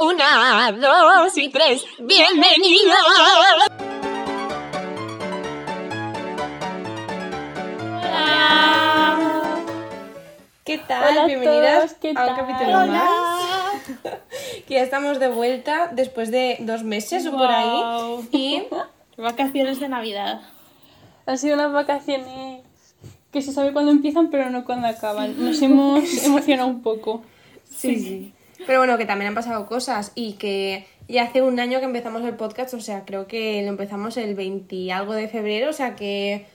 Una, dos y tres. ¡Bienvenida! ¿Qué tal? Hola a Bienvenidas todos, ¿qué a un tal? capítulo Hola. más. que ya estamos de vuelta después de dos meses o por ahí. Y Vacaciones de Navidad. Han sido unas vacaciones que se sabe cuándo empiezan, pero no cuándo acaban. Nos hemos emocionado un poco. sí, sí. Pero bueno, que también han pasado cosas y que ya hace un año que empezamos el podcast, o sea, creo que lo empezamos el 20 y algo de febrero, o sea que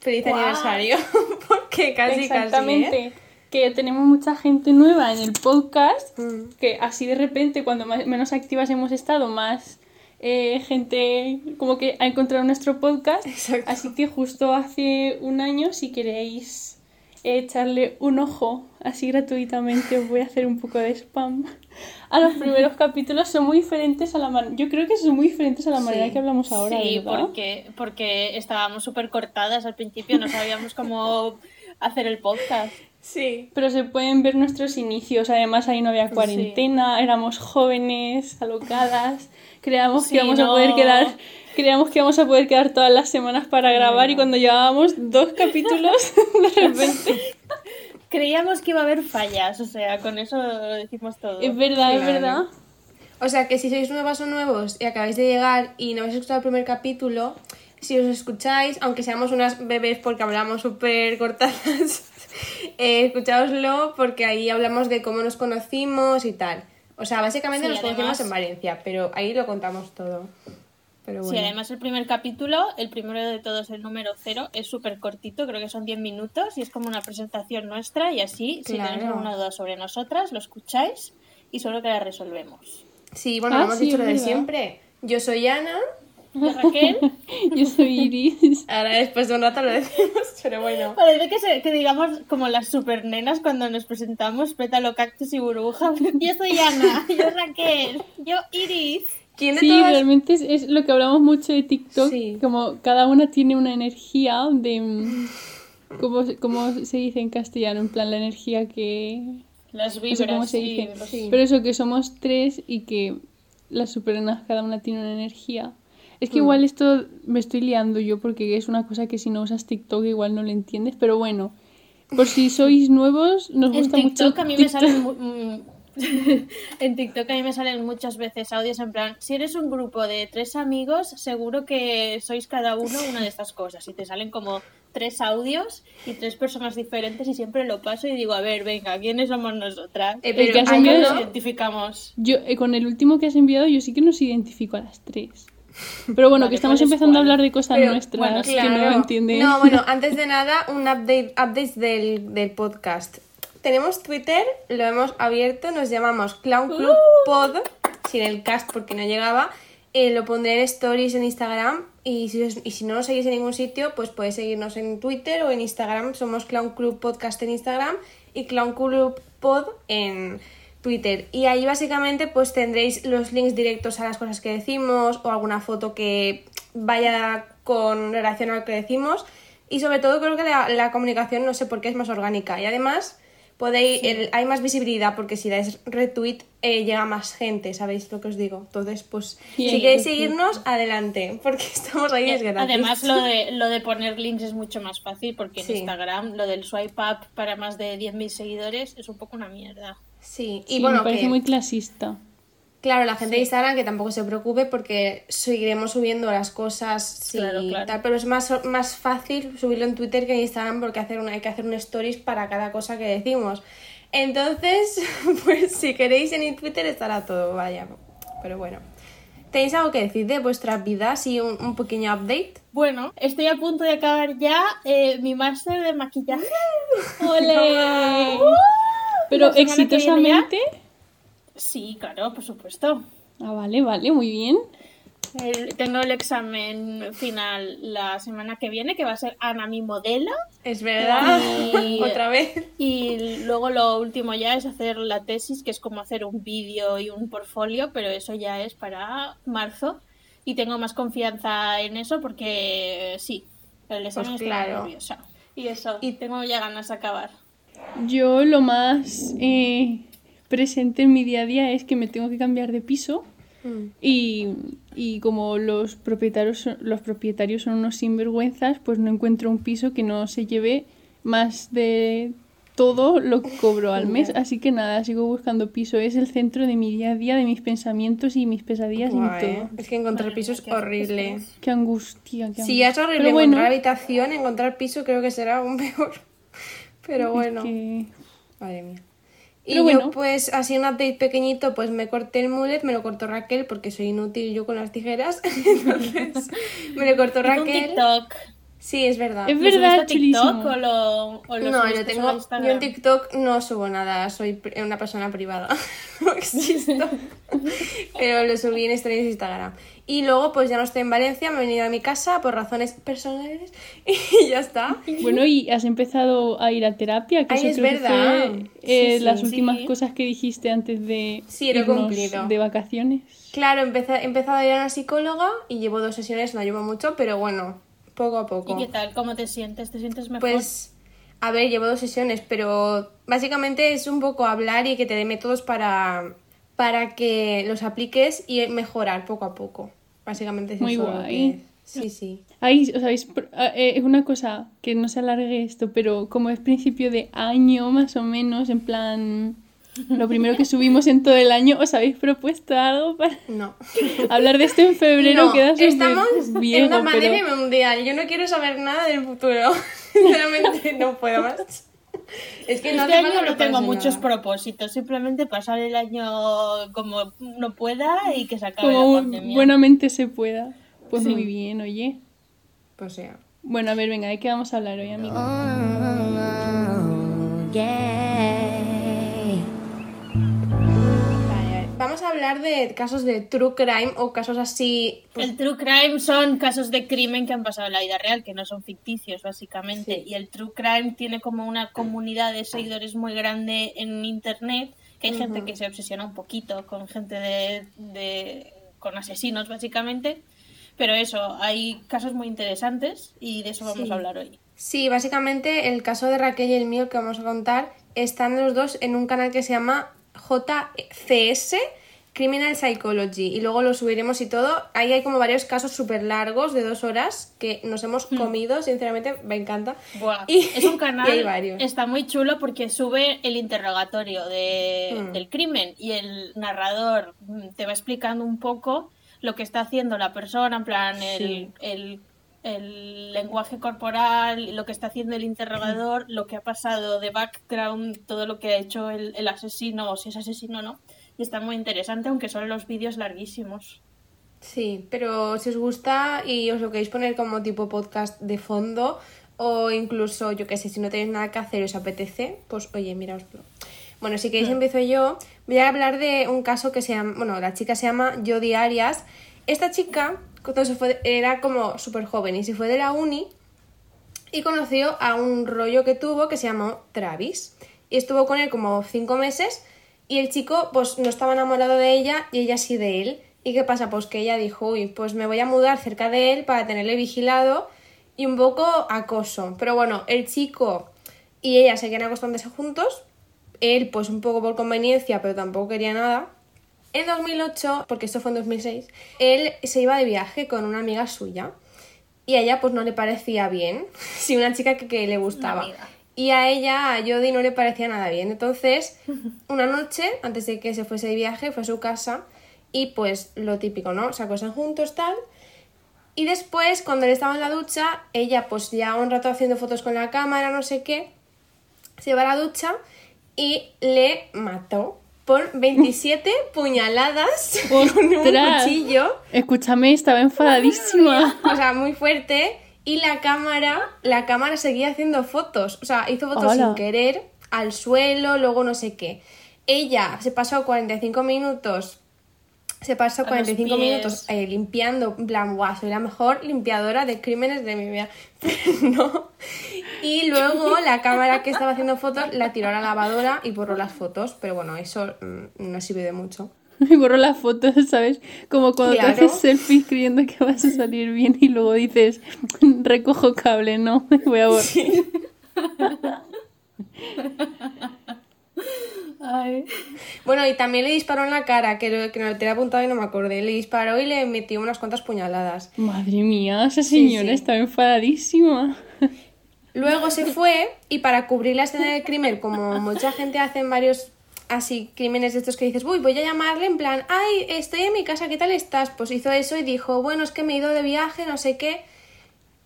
feliz aniversario, porque casi Exactamente. casi. ¿eh? Que tenemos mucha gente nueva en el podcast, Mm. que así de repente, cuando más- menos activas hemos estado, más eh, gente como que ha encontrado nuestro podcast. Exacto. Así que justo hace un año, si queréis echarle un ojo así gratuitamente, os voy a hacer un poco de spam. A los primeros capítulos son muy diferentes a la manera... Yo creo que son muy diferentes a la manera Sí. que hablamos ahora, sí, ¿verdad? porque, porque estábamos súper cortadas al principio, no sabíamos cómo hacer el podcast. Sí. Pero se pueden ver nuestros inicios. Además, ahí no había cuarentena, éramos jóvenes, alocadas. Creíamos Sí, que íbamos a poder quedar. Creíamos que íbamos a poder quedar todas las semanas para grabar y cuando llevábamos dos capítulos, de repente. Creíamos que iba a haber fallas, o sea, con eso lo decimos todo. Es verdad, es verdad. O sea que si sois nuevas o nuevos y acabáis de llegar y no habéis escuchado el primer capítulo, si os escucháis, aunque seamos unas bebés porque hablamos súper cortadas, eh, escuchaoslo porque ahí hablamos de cómo nos conocimos y tal. O sea, básicamente Sí, nos conocimos en Valencia, pero ahí lo contamos todo. Pero Sí, bueno. además el primer capítulo, el primero de todos, el número cero, es súper cortito, creo que son 10 minutos y es como una presentación nuestra y así, si Claro. tenéis alguna duda sobre nosotras, lo escucháis y solo que la resolvemos. Sí, bueno, Ah, hemos sí, dicho lo de siempre. Yo soy Ana, ¿Y Raquel? Yo soy Iris. ahora después de un rato lo decimos, pero bueno. Parece que, se- que digamos como las super nenas cuando nos presentamos, pétalo, cactus y burbuja. Yo soy Ana, yo Raquel, yo Iris. ¿Quién de Sí, todas? realmente es, es lo que hablamos mucho de TikTok. Sí. Como cada una tiene una energía de. mm, ¿Cómo, cómo se dice en castellano? En plan, la energía que. Las No sé vibras, cómo se sí, dice. los- Sí. Pero eso, que somos tres y que las superenas cada una tiene una energía. Es Mm. que igual esto me estoy liando yo porque es una cosa que si no usas TikTok igual no lo entiendes, pero bueno, por si sois nuevos, nos En gusta mucho. TikTok a mí me salen mu- mm, en TikTok a mí me salen muchas veces audios en plan, si eres un grupo de tres amigos, seguro que sois cada uno una de estas cosas y te salen como tres audios y tres personas diferentes y siempre lo paso y digo, a ver, venga, ¿quiénes somos nosotras? Eh, El pero que has hay enviado- Nos identificamos. Yo, eh, con el último que has enviado, yo sí que nos identifico a las tres. Pero bueno, Vale, que estamos ¿cuál es empezando a hablar de cosas Pero, nuestras bueno, que no entienden. No, bueno, antes de nada, un update updates del, del podcast. Tenemos Twitter, lo hemos abierto, nos llamamos Clown Club Pod, sin el cast porque no llegaba. Eh, lo pondré en stories en Instagram y si, os- y si no nos seguís en ningún sitio, pues podéis seguirnos en Twitter o en Instagram. Somos Clown Club Podcast en Instagram y Clown Club Pod en Twitter. Y ahí básicamente pues tendréis los links directos a las cosas que decimos o alguna foto que vaya con relación a lo que decimos. Y sobre todo creo que la, la comunicación no sé por qué es más orgánica. Y además podéis el- hay más visibilidad porque si dais retweet eh, llega más gente, ¿sabéis lo que os digo? Entonces pues si queréis seguirnos, adelante, porque estamos ahí es gratis. Eh, Además, lo de, lo de poner links es mucho más fácil porque en Sí. Instagram lo del swipe up para más de 10.000 seguidores es un poco una mierda. Sí, y Sí, bueno, me parece que- muy clasista. Claro, la gente de Instagram que tampoco se preocupe porque seguiremos subiendo las cosas sí, Claro, claro. tal, pero es más, más fácil subirlo en Twitter que en Instagram porque hacer una, hay que hacer un stories para cada cosa que decimos. Entonces, pues si queréis en Twitter estará todo, vaya. Pero bueno. ¿Tenéis algo que decir de vuestras vidas y un, un pequeño update? Bueno, estoy a punto de acabar ya eh, mi máster de maquillaje. ¡Ole! Pero exitosamente. Sí, claro, por supuesto. Ah, vale, vale, muy bien. El- tengo el examen final la semana que viene, que va a ser Ana mi modelo. Es verdad, Y- otra vez. Y luego lo último ya es hacer la tesis, que es como hacer un vídeo y un portfolio, pero eso ya es para marzo. Y tengo más confianza en eso porque sí, el examen Pues claro. nerviosa. Y eso, Y- y tengo ya ganas de acabar. Yo lo más eh, presente en mi día a día es que me tengo que cambiar de piso Mm. y, y como los propietarios, son- los propietarios son unos sinvergüenzas, pues no encuentro un piso que no se lleve más de todo lo que cobro al mes. Así que nada, sigo buscando piso. Es el centro de mi día a día, de mis pensamientos y mis pesadillas y todo. Es que encontrar piso es horrible. Qué angustia, qué Si ya es horrible Pero bueno, encontrar habitación, encontrar piso creo que será aún peor. Pero bueno, que- madre mía. Y Pero yo bueno. pues así un update pequeñito, pues me corté el mullet, me lo cortó Raquel porque soy inútil yo con las tijeras. Entonces me lo cortó Raquel. TikTok. Sí, es verdad. Es ¿Lo verdad, a TikTok chulísimo. o lo, o lo No, yo a tengo. Yo en TikTok no subo nada, soy una persona privada. no existo. Pero lo subí en de Instagram. Y luego, pues ya no estoy en Valencia, me he venido a mi casa por razones personales y ya está. Bueno, y has empezado a ir a terapia, que Ay, eso es creo que verdad. fue, eh, Sí, sí, las sí. últimas cosas que dijiste antes de Sí, lo irnos cumplido. de vacaciones. Claro, empecé- he empezado a ir a una psicóloga y llevo dos sesiones, no llevo mucho, pero bueno, poco a poco. ¿Y qué tal? ¿Cómo te sientes? ¿Te sientes mejor? Pues, a ver, llevo dos sesiones, pero básicamente es un poco hablar y que te dé métodos para, para que los apliques y mejorar poco a poco. Básicamente es Muy eso guay. que es. Sí, sí. Ay, os habéis ah, eh, es una cosa que no se alargue esto, pero como es principio de año más o menos, en plan lo primero que subimos en todo el año, ¿os habéis propuesto algo para No. hablar de esto en febrero? No, queda súper estamos viejo, en una pero- pandemia mundial. Yo no quiero saber nada del futuro. Sinceramente, no puedo más. Es que no este año no tengo muchos nada. propósitos, simplemente pasar el año como no pueda y que se acabe como la pandemia. buenamente se pueda. Pues Sí. muy bien, oye. Pues sea. Bueno, a ver, venga, ¿de qué vamos a hablar hoy, amigos? Vale, vale. Vamos a hablar de casos de true crime o casos así. pues, El true crime son casos de crimen que han pasado en la vida real, que no son ficticios, básicamente. Y el true crime tiene como una comunidad de seguidores muy grande en internet, que hay gente que se obsesiona un poquito con gente de, de- con asesinos, básicamente. Pero eso, hay casos muy interesantes y de eso vamos Sí. a hablar hoy. Sí, básicamente el caso de Raquel y el mío que vamos a contar están los dos en un canal que se llama JCS Criminal Psychology y luego lo subiremos y todo. Ahí hay como varios casos súper largos de dos horas que nos hemos comido, sinceramente me encanta. Buah, Y- es un canal, hay varios. está muy chulo porque sube el interrogatorio de- Mm. del crimen y el narrador mm, te va explicando un poco lo que está haciendo la persona, en plan el, el- el lenguaje corporal, lo que está haciendo el interrogador, lo que ha pasado de background, todo lo que ha hecho el, el asesino o si es asesino o no. Y está muy interesante, aunque son los vídeos larguísimos. Sí, pero si os gusta y os lo queréis poner como tipo podcast de fondo o incluso, yo qué sé, si no tenéis nada que hacer y os apetece, pues oye, miraoslo. Bueno, si queréis empiezo yo. Voy a hablar de un caso que se llama, bueno, la chica se llama Jodie Arias. Esta chica cuando se fue, era como súper joven y se fue de la uni y conoció a un rollo que tuvo que se llamó Travis. Y estuvo con él como cinco meses y el chico pues no estaba enamorado de ella y ella sí de él. ¿Y qué pasa? Pues que ella dijo, uy, pues me voy a mudar cerca de él para tenerle vigilado y un poco acoso. Pero bueno, el chico y ella seguían acostándose juntos. Él pues un poco por conveniencia, pero tampoco quería nada. En 2008, porque esto fue en 2006, él se iba de viaje con una amiga suya y a ella pues no le parecía bien, si una chica que, que le gustaba. Y a ella, a Jodie, no le parecía nada bien. Entonces, una noche, antes de que se fuese de viaje, fue a su casa y pues lo típico, ¿no? Se acuestan juntos, tal. Y después, cuando él estaba en la ducha, ella pues ya un rato haciendo fotos con la cámara, no sé qué, se va a la ducha y le mató por 27 puñaladas con un cuchillo. Escúchame, estaba enfadadísima. O sea, muy fuerte. Y la cámara, la cámara seguía haciendo fotos. O sea, hizo fotos Hola. sin querer, al suelo, luego no sé qué. Ella se pasó 45 minutos. Se pasó los 45 pies. minutos eh, limpiando, en plan, guau, soy la mejor limpiadora de crímenes de mi vida. Pero no. Y luego la cámara que estaba haciendo fotos la tiró a la lavadora y borró las fotos. Pero bueno, eso mm, no sirve de mucho. Me borro las fotos, ¿sabes? Como cuando Claro. te haces selfies creyendo que vas a salir bien y luego dices, recojo cable, no, me voy a borrar. Ay. Bueno, y también le disparó en la cara, que, lo, que no te he apuntado y no me acordé. Le disparó y le metió unas cuantas puñaladas. Madre mía, esa señora sí. está enfadadísima. Luego se fue y para cubrir la escena del crimen, como mucha gente hace en varios así crímenes de estos que dices, uy, voy a llamarle en plan, ay, estoy en mi casa, ¿qué tal estás? Pues hizo eso y dijo, bueno, es que me he ido de viaje, no sé qué.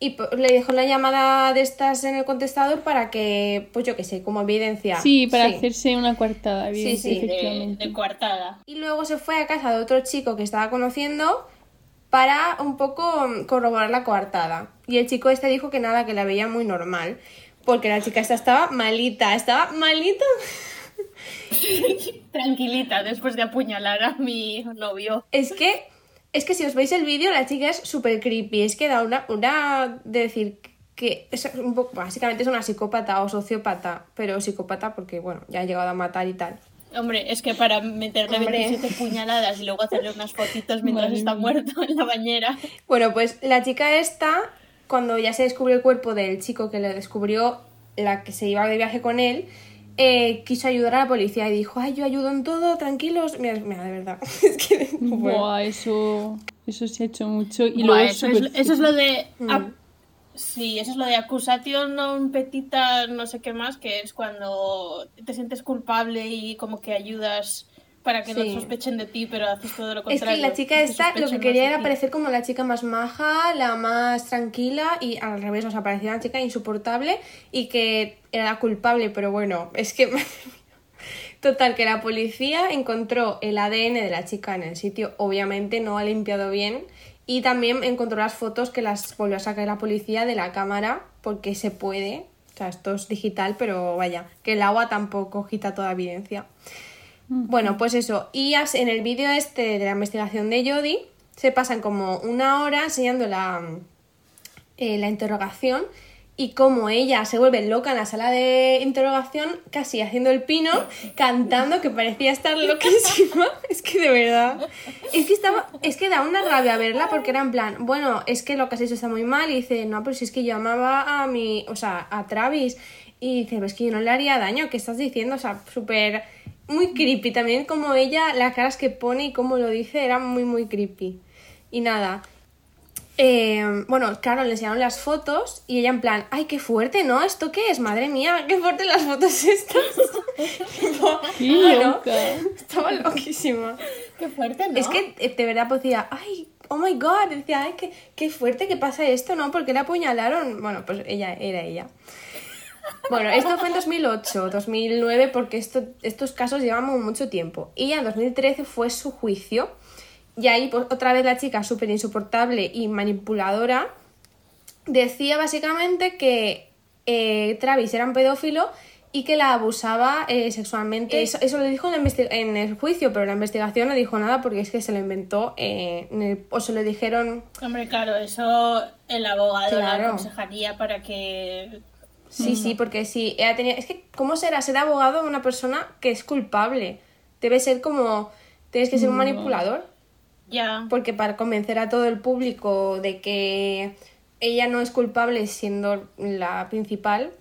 Y le dejó la llamada de estas en el contestador para que, pues yo qué sé, como evidencia. Sí, para hacerse una coartada, bien, Sí, sí, de- de coartada. Y luego se fue a casa de otro chico que estaba conociendo para un poco mm, corroborar la coartada. Y el chico este dijo que nada, que la veía muy normal. Porque la chica esta estaba malita, estaba malita. Tranquilita, después de apuñalar a mi novio. Es que, es que si os veis el vídeo, la chica es súper creepy. Es que da una, una de decir que es un poco, básicamente es una psicópata o sociópata, pero psicópata porque, bueno, ya ha llegado a matar y tal. Hombre, es que para meterle Hombre. 27 puñaladas y luego hacerle unas fotitos mientras está muerto en la bañera. Bueno, pues la chica esta, cuando ya se descubrió el cuerpo del chico que le descubrió la que se iba de viaje con él, eh, quiso ayudar a la policía y dijo, ay, yo ayudo en todo, tranquilos. Mira, mira, de verdad. es que no puedo. Buah, eso, eso se ha hecho mucho. Y Buah, luego eso, es, eso es lo de... Mm. Sí, eso es lo de acusation non petita, no sé qué más, que es cuando te sientes culpable y como que ayudas para que Sí. no sospechen de ti, pero haces todo lo Es contrario. que la chica esta lo que quería era parecer como la chica más maja, la más tranquila y al revés, o sea, parecía una chica insoportable y que era la culpable, pero bueno, es que... Total, que la policía encontró el ADN de la chica en el sitio, obviamente no ha limpiado bien y también encontró las fotos que las volvió a sacar la policía de la cámara porque se puede, o sea, esto es digital, pero vaya, que el agua tampoco quita toda evidencia. Bueno, pues eso. Y en el vídeo este de la investigación de Jodie se pasan como una hora enseñando la, eh, la interrogación y como ella se vuelve loca en la sala de interrogación, casi haciendo el pino, cantando, que parecía estar loquísima. Es que de verdad. Es que estaba. Es que da una rabia verla porque era en plan, bueno, es que lo que has hecho está muy mal. Y dice, no, pero si es que yo amaba a mi. O sea, a Travis. Y dice, pero es que yo no le haría daño, ¿qué estás diciendo? O sea, súper. Muy creepy. También como ella, las caras que pone y cómo lo dice, era muy, muy creepy. Y nada. Eh, bueno, claro, le enseñaron las fotos y ella en plan, ay, qué fuerte, ¿no? ¿Esto qué es? Madre mía, qué fuerte las fotos estas. Tipo, ¡Qué ¿no? loca! Estaba loquísima. Qué fuerte, ¿no? Es que eh, de verdad pues decía, ay, oh my god, decía, ay, qué, qué fuerte que pasa esto, ¿no? Porque la apuñalaron. Bueno, pues ella era ella. Bueno, esto fue en 2008, 2009, porque esto, estos casos llevan mucho tiempo. Y ya en 2013 fue su juicio. Y ahí, pues, otra vez la chica súper insoportable y manipuladora decía básicamente que eh, Travis era un pedófilo y que la abusaba eh, sexualmente. Eso, eso lo dijo en, el juicio, pero la investigación no dijo nada porque es que se lo inventó eh, en el- o se lo dijeron Hombre, claro, eso el abogado Claro. la aconsejaría para que... Sí, sí, porque sí, ella tenía... Es que, ¿cómo será ser abogado de una persona que es culpable? Debe ser como... Tienes que ser un manipulador. Ya. Porque para convencer a todo el público de que ella no es culpable siendo la principal...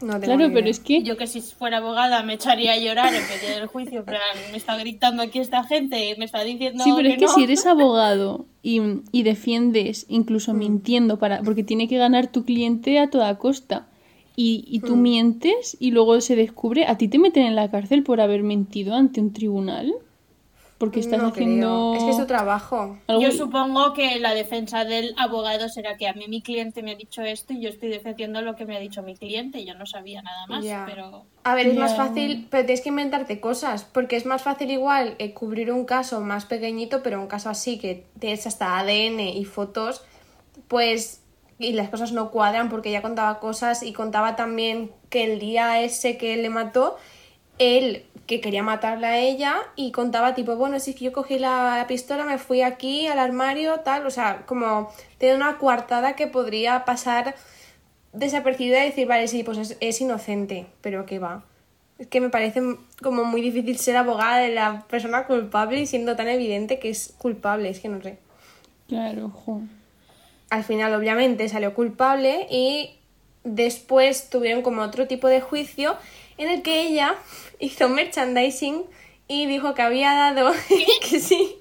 No tengo Claro, pero es que Yo que si fuera abogada me echaría a llorar en medio del juicio, plan, me está gritando aquí esta gente, me está diciendo Sí, pero es que no. si eres abogado y, y defiendes, incluso mintiendo, para porque tiene que ganar tu cliente a toda costa, y, y tú mientes y luego se descubre, a ti te meten en la cárcel por haber mentido ante un tribunal, porque estás No creo. haciendo... Es que es su trabajo. algo- Yo supongo que la defensa del abogado será que a mí mi cliente me ha dicho esto y yo estoy defendiendo lo que me ha dicho mi cliente. Yo no sabía nada más, pero A ver, es más fácil, pero tienes que inventarte cosas, porque es más fácil igual eh, cubrir un caso más pequeñito, pero un caso así que tienes hasta ADN y fotos, pues y las cosas no cuadran porque ya contaba cosas y contaba también que el día ese que él le mató, él que quería matarla a ella y contaba tipo, bueno, si yo cogí la, la pistola, me fui aquí al armario, tal, o sea, como tiene una coartada que podría pasar desapercibida y decir, vale, sí, pues es, es inocente, pero que va. Es que me parece como muy difícil ser abogada de la persona culpable y siendo tan evidente que es culpable, es que no sé. Claro, jo. Al final, obviamente, salió culpable y después tuvieron como otro tipo de juicio en el que ella hizo merchandising y dijo que había dado que sí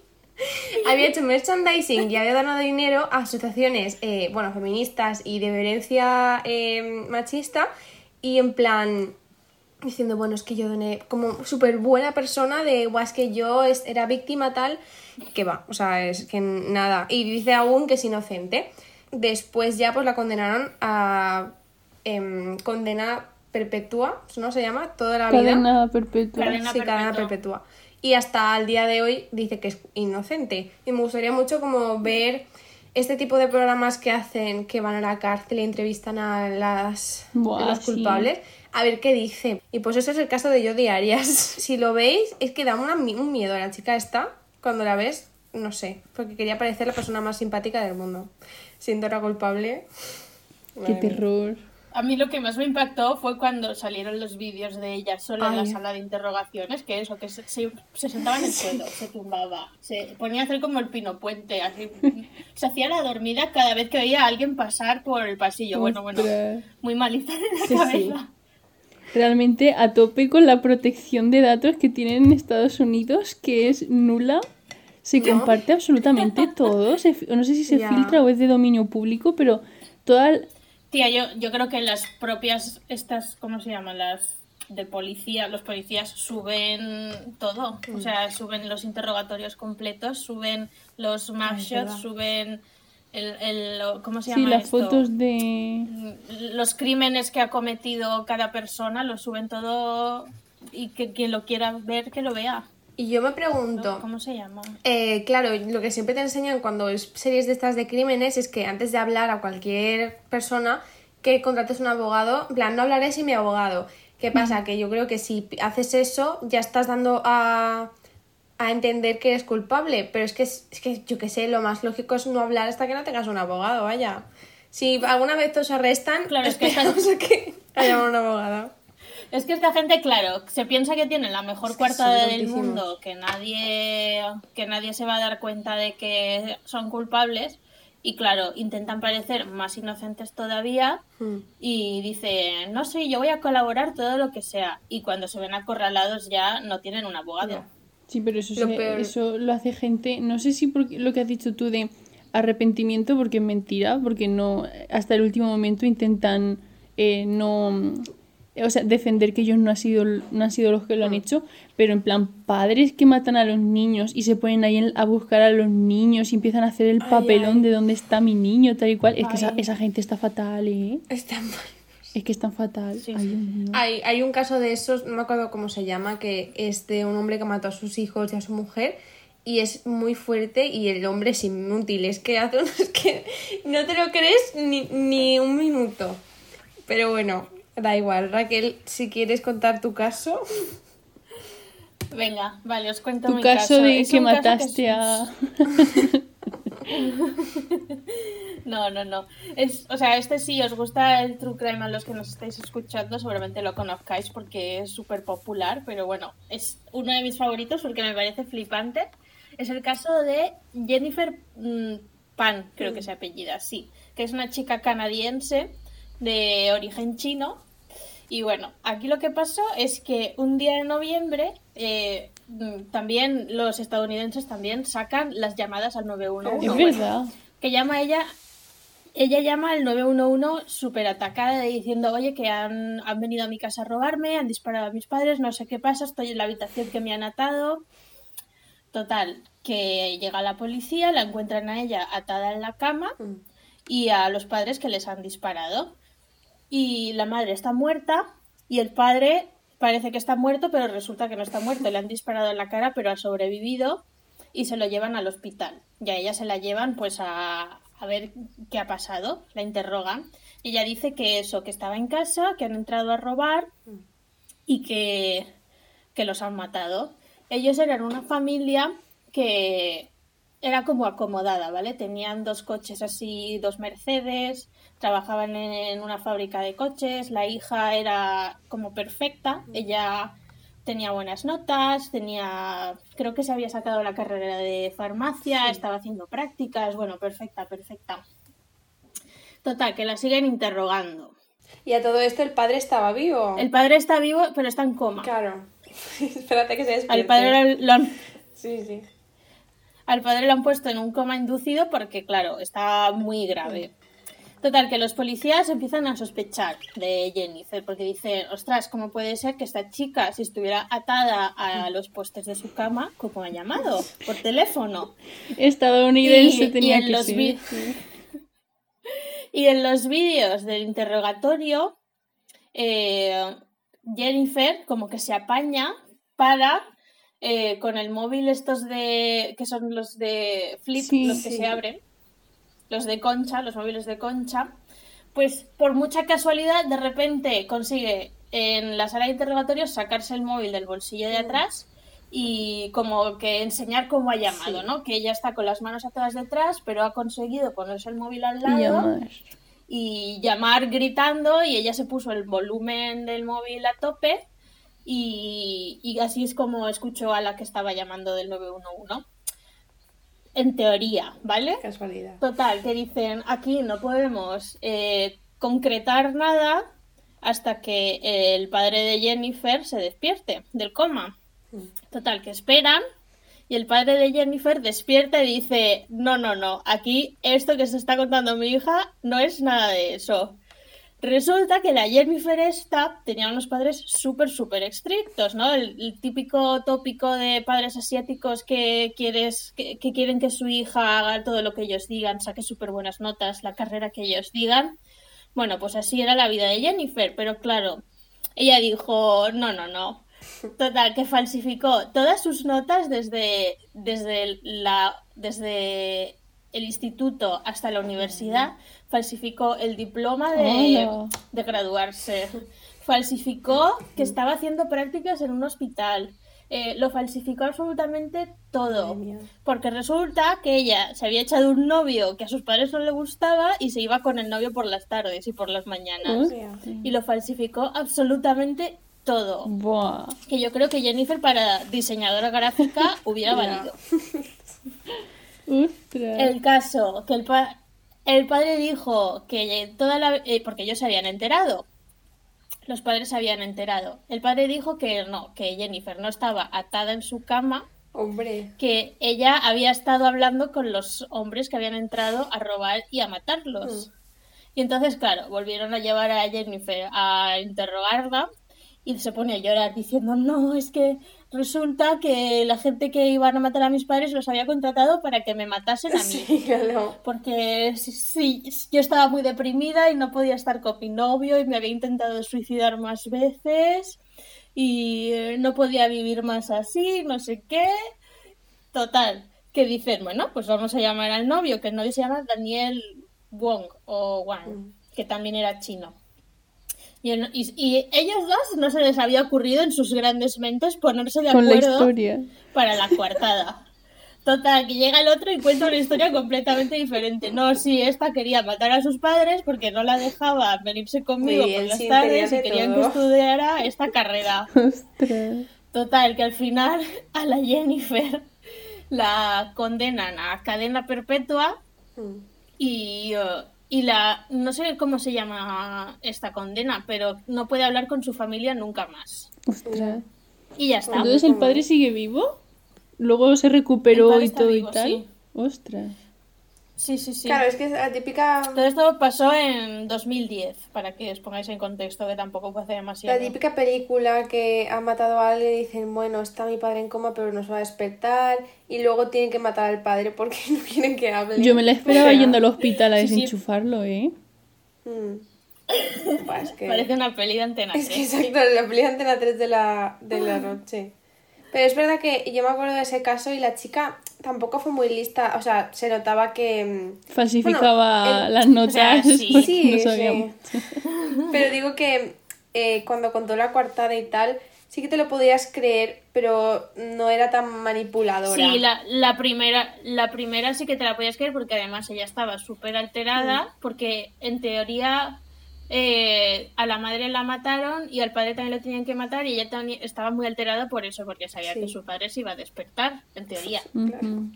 había hecho merchandising y había donado dinero a asociaciones eh, bueno feministas y de violencia eh, machista y en plan diciendo bueno es que yo doné como súper buena persona de guau es que yo era víctima tal que va o sea es que nada. Y dice aún que es inocente. Después ya pues la condenaron a em, condena perpetua no se llama toda la vida Cadena perpetua. Cadena sí, cadena perpetua. perpetua. Y hasta el día de hoy dice que es inocente. Y me gustaría mucho como ver este tipo de programas que hacen, que van a la cárcel y entrevistan a las Buah, los sí. culpables, a ver qué dice. Y pues ese es el caso de Jodi Arias. Si lo veis, es que da una- un miedo a la chica esta, cuando la ves, no sé, porque quería parecer la persona más simpática del mundo. Siendo la culpable. Qué mía. A mí lo que más me impactó fue cuando salieron los vídeos de ella sola en la sala de interrogaciones, que eso, que se, se- se sentaba en el suelo, se tumbaba, se ponía a hacer como el pino puente, así. Se hacía la dormida cada vez que veía a alguien pasar por el pasillo. Bueno, bueno, muy malita de la Sí, sí. cabeza. Realmente a tope con la protección de datos que tienen en Estados Unidos, que es nula. Se comparte absolutamente todo. Se no sé si se filtra o es de dominio público, pero toda... Tía, yo, yo creo que las propias, estas, ¿cómo se llaman? Las de policía, los policías suben todo. O sea, suben los interrogatorios completos, suben los mugshots, suben el, el, lo- ¿cómo se Sí, llama las esto? fotos de... Los crímenes que ha cometido cada persona, los suben todo y que quien lo quiera ver, que lo vea. Y yo me pregunto, ¿Cómo se llama? Eh, claro, lo que siempre te enseñan cuando es series de estas de crímenes es que antes de hablar a cualquier persona que contrates un abogado, en plan, no hablaré sin mi abogado. ¿Qué pasa? Que yo creo que si haces eso ya estás dando a, a entender que eres culpable, pero es que, es que yo qué sé, lo más lógico es no hablar hasta que no tengas un abogado, vaya. Si alguna vez te os arrestan, Claro, es que que haya un abogado. Es que esta gente, claro, se piensa que tiene la mejor que coartada son del mundo, que nadie, que nadie se va a dar cuenta de que son culpables. Y claro, intentan parecer más inocentes todavía Hmm. y dicen, no sé, yo voy a colaborar todo lo que sea. Y cuando se ven acorralados ya no tienen un abogado. Sí, pero eso, Lo se- eso lo hace gente, no sé si por lo que has dicho tú de arrepentimiento, porque es mentira, porque no hasta el último momento intentan eh, no, o sea, defender que ellos no, han sido, no han sido los que lo han hecho, pero en plan padres que matan a los niños y se ponen ahí en- a buscar a los niños y empiezan a hacer el papelón ay. de dónde está mi niño, tal y cual, es que esa, esa gente está fatal, ¿eh? Está mal. Es que es tan fatal. Sí, Ay. Hay, hay un caso de esos, no me acuerdo cómo se llama, que es de un hombre que mató a sus hijos y a su mujer y es muy fuerte y el hombre es inútil, es que hace unos que no te lo crees ni, ni un minuto. Pero bueno, da igual. Raquel, si quieres contar tu caso. Venga, vale, os cuento Tu mi caso de Es que caso mataste a... No, no, no. Es, o sea, este sí, os gusta el True Crime a los que nos estáis escuchando, seguramente lo conozcáis porque es súper popular, pero bueno, es uno de mis favoritos porque me parece flipante. Es el caso de Jennifer mm, Pan, creo que se apellida, sí, que es una chica canadiense de origen chino. Y bueno, aquí lo que pasó es que un día de noviembre eh, mm, también los estadounidenses también sacan las llamadas al 911. Es Bueno, verdad. que llama ella ella llama al 911 súper atacada diciendo oye que han, han venido a mi casa a robarme han disparado a mis padres no sé qué pasa estoy en la habitación que me han atado total que llega la policía la encuentran a ella atada en la cama y a los padres que les han disparado y la madre está muerta y el padre parece que está muerto pero resulta que no está muerto le han disparado en la cara pero ha sobrevivido y se lo llevan al hospital. Y a ella se la llevan pues a, a ver qué ha pasado, la interrogan. Ella dice que eso, que estaba en casa, que han entrado a robar y que, que los han matado. Ellos eran una familia que era como acomodada, ¿vale? Tenían dos coches así, dos Mercedes, trabajaban en una fábrica de coches, la hija era como perfecta, ella tenía buenas notas, tenía, creo que se había sacado la carrera de farmacia, estaba haciendo prácticas, bueno, perfecta, perfecta. Total, que la siguen interrogando. Y a todo esto el padre estaba vivo. El padre está vivo, pero está en coma. Claro. Espérate que se despierte. Al padre lo han, Sí, sí. al padre lo han puesto en un coma inducido porque, claro, está muy grave. Total, que los policías empiezan a sospechar de Jennifer porque dicen, ostras, ¿cómo puede ser que esta chica, si estuviera atada a los postes de su cama, cómo ha llamado? Por teléfono. Estadounidense Y- y tenía en que los ser. Y en los vídeos del interrogatorio, eh, Jennifer como que se apaña para eh, con el móvil estos de que son los de flip, Sí, los que sí. se abren, los de concha, los móviles de concha, pues por mucha casualidad de repente consigue en la sala de interrogatorios sacarse el móvil del bolsillo de atrás y como que enseñar cómo ha llamado, Sí. ¿no? Que ella está con las manos atadas detrás, pero ha conseguido ponerse el móvil al lado llamar. y llamar gritando y ella se puso el volumen del móvil a tope y, y así es como escuchó a la que estaba llamando del 911. En teoría, ¿vale? Casualidad. Total, que dicen, aquí no podemos eh, concretar nada hasta que el padre de Jennifer se despierte del coma. Total, que esperan y el padre de Jennifer despierta y dice, no, no, no, aquí esto que se está contando mi hija no es nada de eso. Resulta que la Jennifer esta tenía unos padres súper, súper estrictos, ¿no? El, típico tópico de padres asiáticos que, quieres, que, que quieren que su hija haga todo lo que ellos digan, saque súper buenas notas, la carrera que ellos digan. Bueno, pues así era la vida de Jennifer, pero claro, ella dijo, no, no, no. Total, que falsificó todas sus notas desde, desde, la, desde el instituto hasta la universidad. Falsificó el diploma de, de graduarse. Falsificó que estaba haciendo prácticas en un hospital. Eh, lo falsificó absolutamente todo. Porque resulta que ella se había echado un novio que a sus padres no le gustaba y se iba con el novio por las tardes y por las mañanas. Y lo falsificó absolutamente todo. Buah. Que yo creo que Jennifer para diseñadora gráfica hubiera valido. Ostras. El caso, que el, pa- el padre dijo que toda la... eh, porque ellos se habían enterado. Los padres se habían enterado. El padre dijo que no, que Jennifer no estaba atada en su cama, Hombre. que ella había estado hablando con los hombres que habían entrado a robar y a matarlos. Y entonces, claro, volvieron a llevar a Jennifer a interrogarla y se pone a llorar diciendo, no, es que resulta que la gente que iban a matar a mis padres los había contratado para que me matasen a mí. Sí, claro. Porque sí, yo estaba muy deprimida y no podía estar con mi novio y me había intentado suicidar más veces y eh, no podía vivir más así, no sé qué. Total, que dicen, bueno, pues vamos a llamar al novio, que el novio se llama Daniel Wong o Wang, que también era chino. Y, el- y- y ellos dos no se les había ocurrido en sus grandes mentes ponerse de Con la acuerdo historia. para la coartada. Total, que llega el otro y cuenta una historia completamente diferente. No, sí, esta quería matar a sus padres porque no la dejaba venirse conmigo por las sí tardes y querían que estudiara esta carrera. Ostras. Total, que al final a la Jennifer la condenan a cadena perpetua Mm. y, eh, y la no sé cómo se llama esta condena, pero no puede hablar con su familia nunca más. Ostras. Y ya está. Entonces el padre sigue vivo. Luego se recuperó y todo vivo, y tal. sí. Ostras. Sí, sí, sí. Claro, es que es la típica. Todo esto pasó en 2010, para que os pongáis en contexto, que tampoco fue hace demasiado. La típica película que ha matado a alguien y dicen, bueno, está mi padre en coma, pero nos va a despertar. Y luego tienen que matar al padre porque no quieren que hable. Yo me la esperaba O sea, yendo al hospital a Sí, desenchufarlo, ¿eh? mm. Buah, es que, Parece una peli de antena. es que 3. exacto, la peli de Antena 3 de la, de la noche. Pero es verdad que yo me acuerdo de ese caso y la chica tampoco fue muy lista. O sea, se notaba que. mm, Falsificaba Bueno, el- las notas. o sea, sí. Sí, no sí. Pero digo que eh, cuando contó la coartada y tal, sí que te lo podías creer, pero no era tan manipuladora. Sí, la, la primera, la primera sí que te la podías creer porque además ella estaba súper alterada porque en teoría eh, a la madre la mataron y al padre también lo tenían que matar y ella también estaba muy alterada por eso porque sabía Sí. que su padre se iba a despertar, en teoría. Ujú.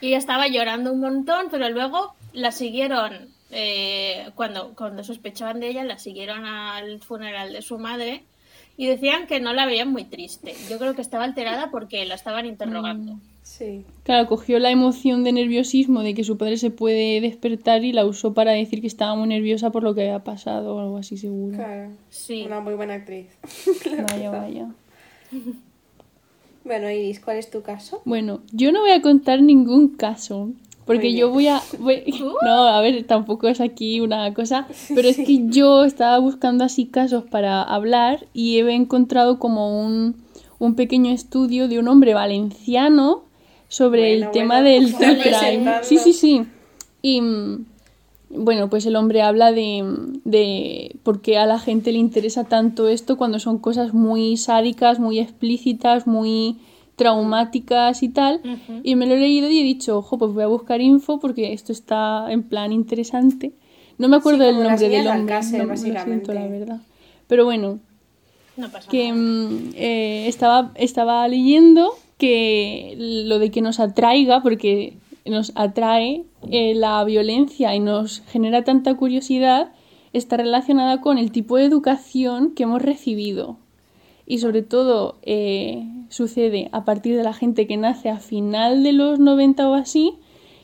Y ella estaba llorando un montón, pero luego la siguieron eh, cuando, cuando sospechaban de ella, la siguieron al funeral de su madre y decían que no la veían muy triste. Yo creo que estaba alterada porque la estaban interrogando. Sí. Claro, cogió la emoción de nerviosismo de que su padre se puede despertar y la usó para decir que estaba muy nerviosa por lo que había pasado o algo así seguro. Claro. Sí. Una muy buena actriz. Vaya, vaya. Bueno, Iris, ¿cuál es tu caso? Bueno, yo no voy a contar ningún caso. Porque yo voy a... voy- No, a ver, tampoco es aquí una cosa. Pero es que yo estaba buscando así casos para hablar y he encontrado como un, un pequeño estudio de un hombre valenciano sobre Bueno, el tema del true crime. Sí, sí, sí. Y mm, bueno, pues el hombre habla de, de por qué a la gente le interesa tanto esto cuando son cosas muy sádicas, muy explícitas, muy traumáticas y tal. Y me lo he leído y he dicho, ojo, pues voy a buscar info porque esto está en plan interesante. No me acuerdo Sí, del como nombre del hombre. Alcácer, no, lo siento, la verdad. Pero bueno, No pasa que nada. mm, eh, estaba, estaba leyendo que lo de que nos atraiga, porque nos atrae eh, la violencia y nos genera tanta curiosidad, está relacionada con el tipo de educación que hemos recibido. Y sobre todo eh, sucede a partir de la gente que nace a final de los 90 o así,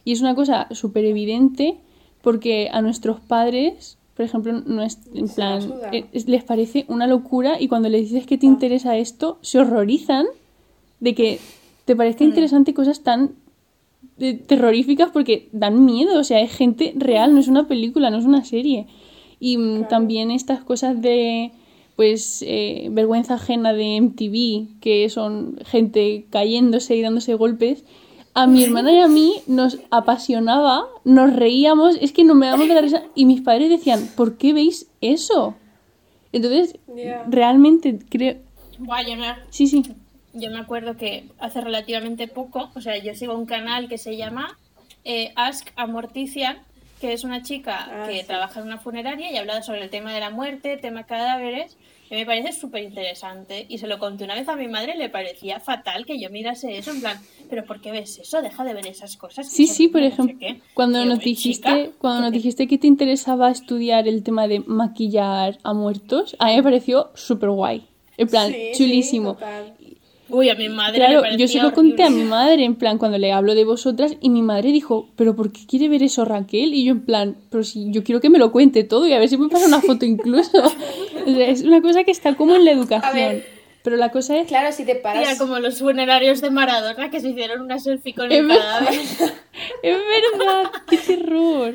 y es una cosa súper evidente porque a nuestros padres, por ejemplo, no es, en plan, eh, es- les parece una locura y cuando les dices que te interesa esto, se horrorizan de que te parezca interesante cosas tan eh, terroríficas porque dan miedo, o sea, es gente real, no es una película, no es una serie. Y mm, también estas cosas de pues eh, vergüenza ajena de MTV, que son gente cayéndose y dándose golpes, a mi hermana y a mí nos apasionaba, nos reíamos, es que no me damos de la risa y mis padres decían, ¿por qué veis eso? Entonces, Ya. realmente creo... Yo me, Sí, sí. Yo me acuerdo que hace relativamente poco, o sea, yo sigo un canal que se llama eh, Ask a Morticia, que es una chica Ah, que sí. trabaja en una funeraria y habla sobre el tema de la muerte, tema cadáveres, y me parece súper interesante. Y se lo conté una vez a mi madre y le parecía fatal que yo mirase eso, en plan, ¿pero por qué ves eso? Deja de ver esas cosas. que Sí, sí, por no sé ejemplo, qué". cuando nos "Eh, dijiste, chica, cuando que nos te- dijiste que te interesaba estudiar el tema de maquillar a muertos, a mí me pareció súper guay. En plan, Sí, chulísimo. Uy, a mi madre Claro, yo se lo conté a mi madre, en plan, cuando le hablo de vosotras, y mi madre dijo, ¿pero por qué quiere ver eso Raquel? Y yo, en plan, pero si yo quiero que me lo cuente todo y a ver si me pasa una foto incluso. O sea, es una cosa que está como en la educación. ver. Pero la cosa es. Claro, si te Tía, paras... como los funerarios de Maradona que se hicieron una selfie con el verdad. cadáver. Es verdad, qué terror.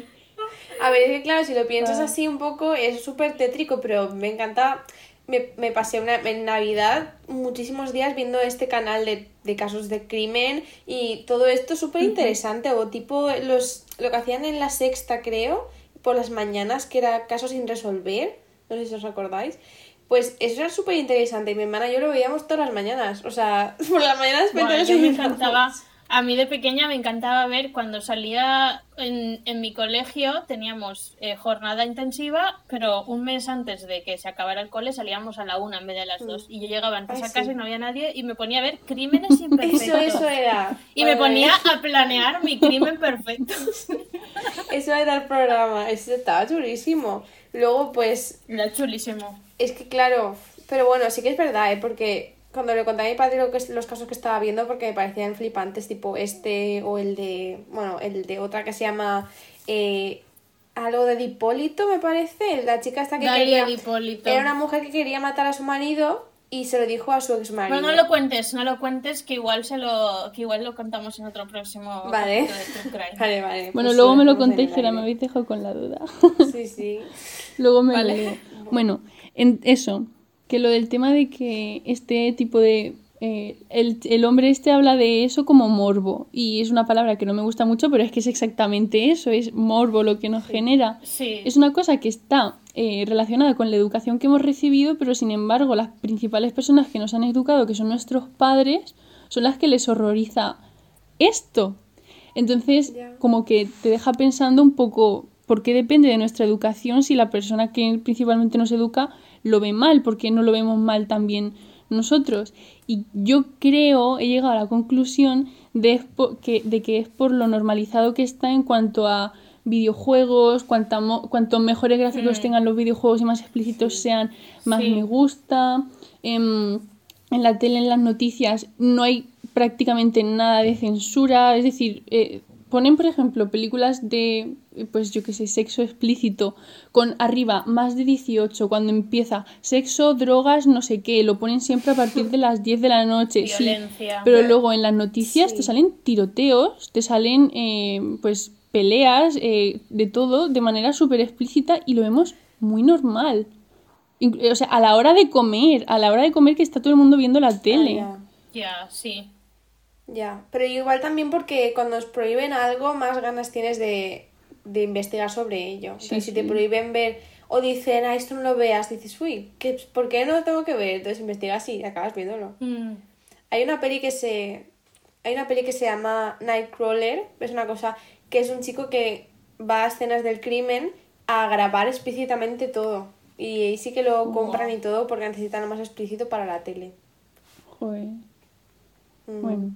A ver, es que claro, si lo piensas así un poco, es súper tétrico, pero me encanta. Me, me pasé una, en Navidad muchísimos días viendo este canal de, de casos de crimen y todo esto súper interesante. O tipo los, lo que hacían en la sexta, creo, por las mañanas, que era casos sin resolver. No sé si os acordáis. Pues eso era súper interesante y mi hermana y yo lo veíamos todas las mañanas. O sea, por las mañanas yo me encantaba, a mí de pequeña me encantaba ver cuando salía en, en mi colegio, teníamos eh, jornada intensiva, pero un mes antes de que se acabara el cole salíamos a la una en vez de a las dos. Y yo llegaba antes Ay, a casa sí. y no había nadie y me ponía a ver crímenes imperfectos. Eso, eso era. Y me ponía a planear mi crimen perfecto. Eso era el programa. Eso estaba chulísimo. Luego, pues, Era chulísimo. Es que claro, pero bueno, sí que es verdad, ¿eh? Porque cuando le conté a mi padre lo que es- los casos que estaba viendo, porque me parecían flipantes, tipo este o el de, bueno, el de otra que se llama eh, algo de Dipólito, me parece, la chica esta que Dalia quería, Di Ippolito. era una mujer que quería matar a su marido y se lo dijo a su ex marido. Pero no lo cuentes, no lo cuentes, que igual se lo, que igual lo contamos en otro próximo Vale. Vale, vale. Bueno, pues luego me lo contéis, que ahora me habéis dejado con la duda. Sí, sí. Luego me Vale. lo. Bueno, en eso, que lo del tema de que este tipo de... eh, el, el hombre este habla de eso como morbo y es una palabra que no me gusta mucho, pero es que es exactamente eso, es morbo lo que nos genera. Sí. Es una cosa que está eh, relacionada con la educación que hemos recibido, pero sin embargo las principales personas que nos han educado, que son nuestros padres, son las que les horroriza esto. Entonces, como que te deja pensando un poco por qué depende de nuestra educación si la persona que principalmente nos educa lo ve mal, porque no lo vemos mal también nosotros. Y yo creo, he llegado a la conclusión de, que, de que es por lo normalizado que está en cuanto a videojuegos, cuanta mo- cuanto mejores gráficos tengan los videojuegos y más explícitos sean, más Sí. me gusta. Em, en la tele, en las noticias, no hay prácticamente nada de censura. Es decir, eh, ponen, por ejemplo, películas de, pues yo qué sé, sexo explícito, con arriba más de 18, cuando empieza sexo, drogas, no sé qué, lo ponen siempre a partir de las 10 de la noche. sí. Violencia. Pero luego en las noticias Sí. te salen tiroteos, te salen, eh, pues, peleas, eh, de todo, de manera súper explícita y lo vemos muy normal. O sea, a la hora de comer, a la hora de comer que está todo el mundo viendo la tele. Ah, Ya, sí. ya. Ya, pero igual también porque cuando os prohíben algo, más ganas tienes de, de investigar sobre ello. Entonces, Sí, si te prohíben ver o dicen, ah, esto no lo veas, dices, uy, ¿qué, ¿por qué no lo tengo que ver? Entonces investigas y acabas viéndolo. Mm. Hay una peli que se. Hay una peli que se llama Nightcrawler. Es una cosa que es un chico que va a escenas del crimen a grabar explícitamente todo. Y ahí sí que lo compran y todo porque necesitan lo más explícito para la tele. Joder. Mm. Bueno,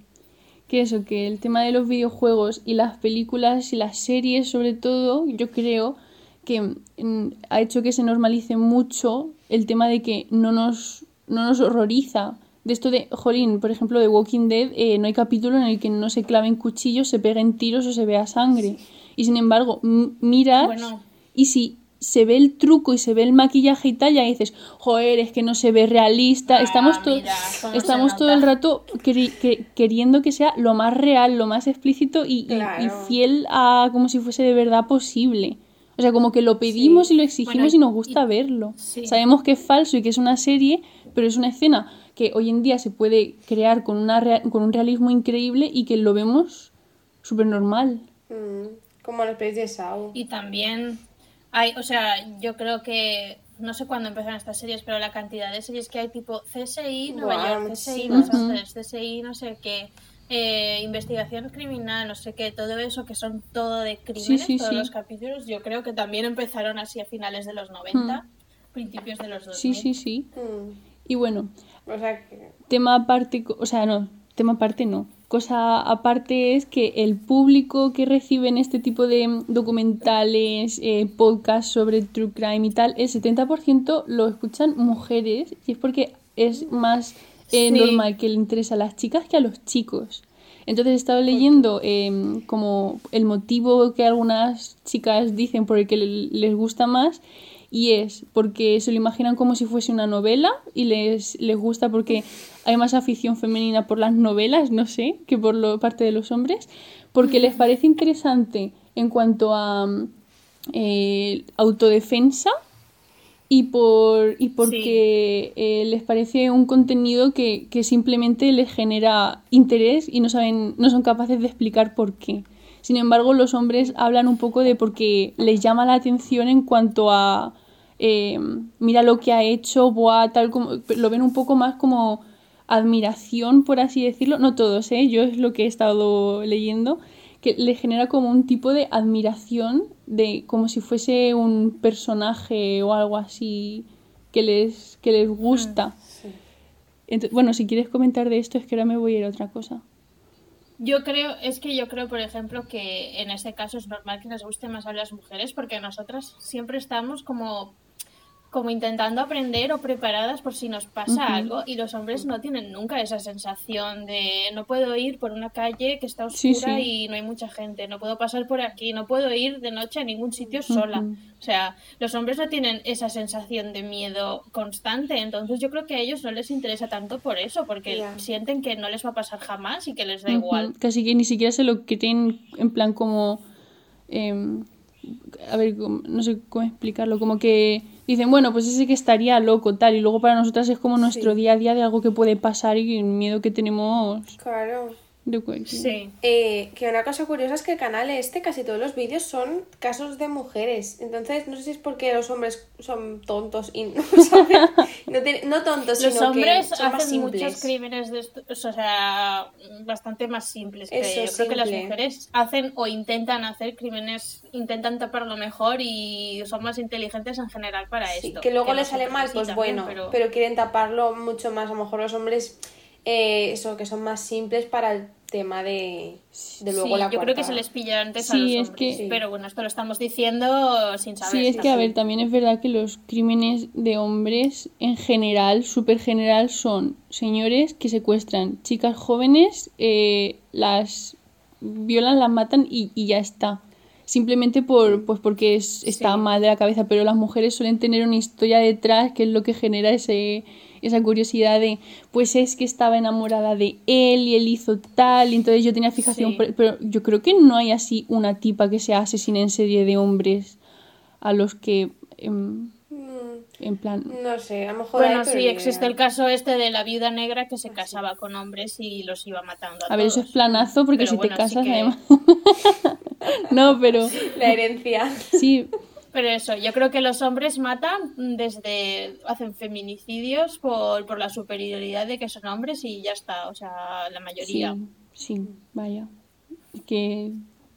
que eso, que el tema de los videojuegos y las películas y las series, sobre todo, yo creo que mm, ha hecho que se normalice mucho el tema de que no nos, no nos horroriza. De esto de, jolín, por ejemplo, de Walking Dead, eh, no hay capítulo en el que no se claven cuchillos, se peguen tiros o se vea sangre. Y sin embargo, miras Bueno. y si se ve el truco y se ve el maquillaje y tal, ya dices, joder, es que no se ve realista. Ah, estamos to- mira, cómo se estamos todo el rato queri- que- queriendo que sea lo más real, lo más explícito y, y- Claro. y fiel a como si fuese de verdad posible. O sea, como que lo pedimos y lo exigimos Bueno, y nos y- gusta verlo. sí. Sabemos que es falso y que es una serie, pero es una escena que hoy en día se puede crear con, una rea- con un realismo increíble y que lo vemos súper normal. Mm, Como los pelis de Saw. Y también hay, o sea, yo creo que no sé cuándo empezaron estas series, pero la cantidad de series que hay tipo CSI, Nueva York, CSI, muchísimas. Los Ángeles, CSI, no sé qué, eh, investigación criminal, no sé qué, todo eso que son todo de crímenes, sí, todos sí. los capítulos, yo creo que también empezaron así a finales de los 90, principios de los 2000. Sí, sí, sí. Mm, Y bueno, O sea que. tema co- o sea, no, tema aparte no. Cosa aparte es que el público que reciben este tipo de documentales, eh, podcasts sobre true crime y tal, el 70% lo escuchan mujeres y es porque es más eh, Sí. normal que le interesa a las chicas que a los chicos. Entonces he estado leyendo em, como el motivo que algunas chicas dicen por el que le- les gusta más y es porque se lo imaginan como si fuese una novela y les, les gusta porque hay más afición femenina por las novelas, no sé, que por lo, parte de los hombres, porque les parece interesante en cuanto a eh, autodefensa y por y porque eh, les parece un contenido que, que simplemente les genera interés y no saben no son capaces de explicar por qué sin embargo los hombres hablan un poco de porque les llama la atención en cuanto a eh, mira lo que ha hecho buah, tal como lo ven un poco más como admiración por así decirlo. No todos eh yo es lo que he estado leyendo que le genera como un tipo de admiración de como si fuese un personaje o algo así que les que les gusta. Ent- bueno si quieres comentar de esto es que ahora me voy a ir a otra cosa Yo creo, es que yo creo, por ejemplo, que en este caso es normal que nos guste más a las mujeres porque nosotras siempre estamos como, como intentando aprender o preparadas por si nos pasa algo y los hombres no tienen nunca esa sensación de no puedo ir por una calle que está oscura sí. y no hay mucha gente, no puedo pasar por aquí, no puedo ir de noche a ningún sitio sola. O sea, los hombres no tienen esa sensación de miedo constante, entonces yo creo que a ellos no les interesa tanto por eso, porque sienten que no les va a pasar jamás y que les da igual. Casi que ni siquiera se lo creen en plan como... em, a ver, no sé cómo explicarlo. Como que dicen, bueno, pues ese que estaría loco, tal. Y luego para nosotras es como nuestro Sí. día a día de algo que puede pasar y el miedo que tenemos Claro. De cualquier... Sí. Eh, que una cosa curiosa es que el canal este, casi todos los vídeos son casos de mujeres. Entonces, no sé si es porque los hombres son tontos y no saben. No, no tontos, Los sino hombres que son más hacen muchos crímenes de estos, o sea, bastante más simples que Eso, yo creo que las mujeres hacen o intentan hacer crímenes, intentan taparlo mejor y son más inteligentes en general para Sí, esto. que luego los les sale mal, pues bueno, pero- pero... quieren taparlo mucho más. A lo mejor los hombres eh, eso, que son más simples para el tema de, de luego Sí, la yo creo que se les pilla antes a Sí, los es hombres. que- Pero bueno, esto lo estamos diciendo sin saber. Sí, es que a ver, también es verdad que los crímenes de hombres en general, súper general, son señores que secuestran chicas jóvenes, eh, las violan, las matan y, y ya está. Simplemente por, pues porque es- está Sí. mal de la cabeza, pero las mujeres suelen tener una historia detrás que es lo que genera ese, esa curiosidad de, pues es que estaba enamorada de él y él hizo tal, y entonces yo tenía fijación, Sí. por- pero yo creo que no hay así una tipa que sea asesina en serie de hombres a los que em, Mm, en plan No sé, a lo mejor. Bueno, sí, existe idea. el caso este de la viuda negra que se casaba con hombres y los iba matando a, a ver eso es todos. planazo porque Pero si bueno, te sí casas que- además no pero La herencia. sí Pero eso, yo creo que los hombres matan desde. hacen feminicidios por, por la superioridad de que son hombres y ya está, o sea, la mayoría. sí sí vaya que